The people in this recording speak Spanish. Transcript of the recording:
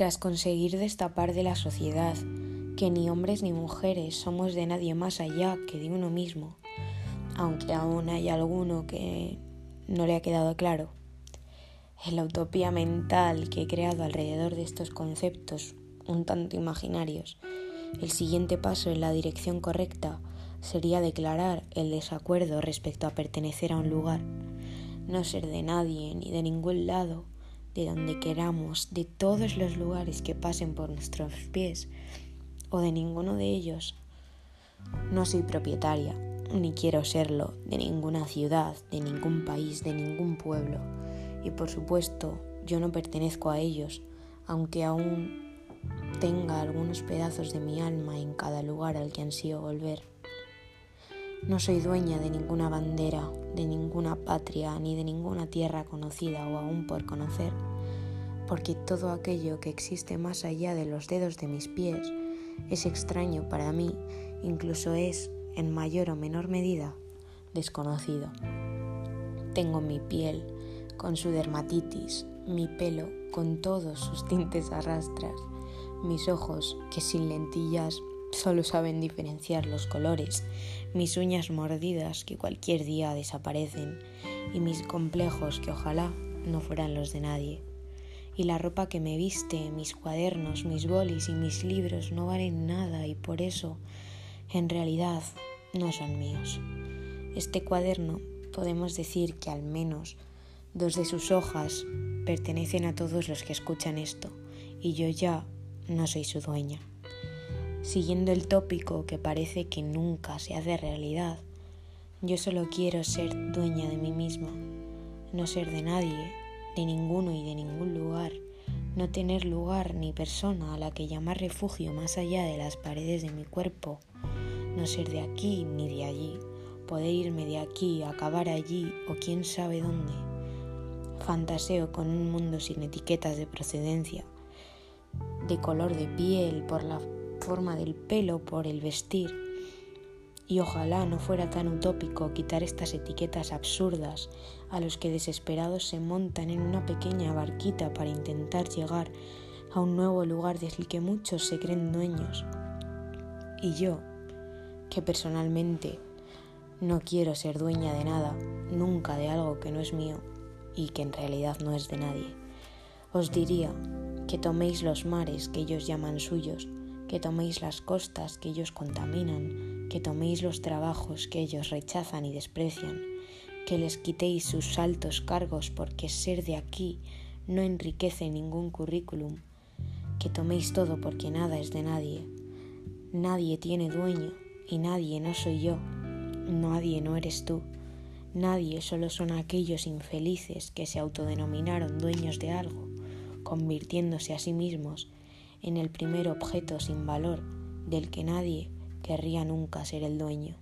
Tras conseguir destapar de la sociedad que ni hombres ni mujeres somos de nadie más allá que de uno mismo, aunque aún hay alguno que no le ha quedado claro, en la utopía mental que he creado alrededor de estos conceptos un tanto imaginarios, el siguiente paso en la dirección correcta sería declarar el desacuerdo respecto a pertenecer a un lugar, no ser de nadie ni de ningún lado, de donde queramos, de todos los lugares que pasen por nuestros pies o de ninguno de ellos. No soy propietaria, ni quiero serlo, de ninguna ciudad, de ningún país, de ningún pueblo. Y por supuesto, yo no pertenezco a ellos, aunque aún tenga algunos pedazos de mi alma en cada lugar al que ansío volver. No soy dueña de ninguna bandera, de ninguna patria, ni de ninguna tierra conocida o aún por conocer, porque todo aquello que existe más allá de los dedos de mis pies es extraño para mí, incluso es, en mayor o menor medida, desconocido. Tengo mi piel con su dermatitis, mi pelo con todos sus tintes arrastras, mis ojos que sin lentillas solo saben diferenciar los colores, mis uñas mordidas que cualquier día desaparecen y mis complejos que ojalá no fueran los de nadie. Y la ropa que me viste, mis cuadernos, mis bolis y mis libros no valen nada y por eso, en realidad, no son míos. Este cuaderno podemos decir que al menos dos de sus hojas pertenecen a todos los que escuchan esto y yo ya no soy su dueña. Siguiendo el tópico que parece que nunca se hace realidad, yo solo quiero ser dueña de mí misma, no ser de nadie, de ninguno y de ningún lugar, no tener lugar ni persona a la que llamar refugio más allá de las paredes de mi cuerpo, no ser de aquí ni de allí, poder irme de aquí, acabar allí o quién sabe dónde. Fantaseo con un mundo sin etiquetas de procedencia, de color de piel, por la forma del pelo, por el vestir. Y ojalá no fuera tan utópico quitar estas etiquetas absurdas a los que desesperados se montan en una pequeña barquita para intentar llegar a un nuevo lugar del que muchos se creen dueños. Y yo, que personalmente no quiero ser dueña de nada, nunca de algo que no es mío y que en realidad no es de nadie, os diría que toméis los mares que ellos llaman suyos, que toméis las costas que ellos contaminan, que toméis los trabajos que ellos rechazan y desprecian, que les quitéis sus altos cargos porque ser de aquí no enriquece ningún currículum, que toméis todo porque nada es de nadie. Nadie tiene dueño y nadie no soy yo, nadie no eres tú. Nadie solo son aquellos infelices que se autodenominaron dueños de algo convirtiéndose a sí mismos en el primer objeto sin valor del que nadie querría nunca ser el dueño.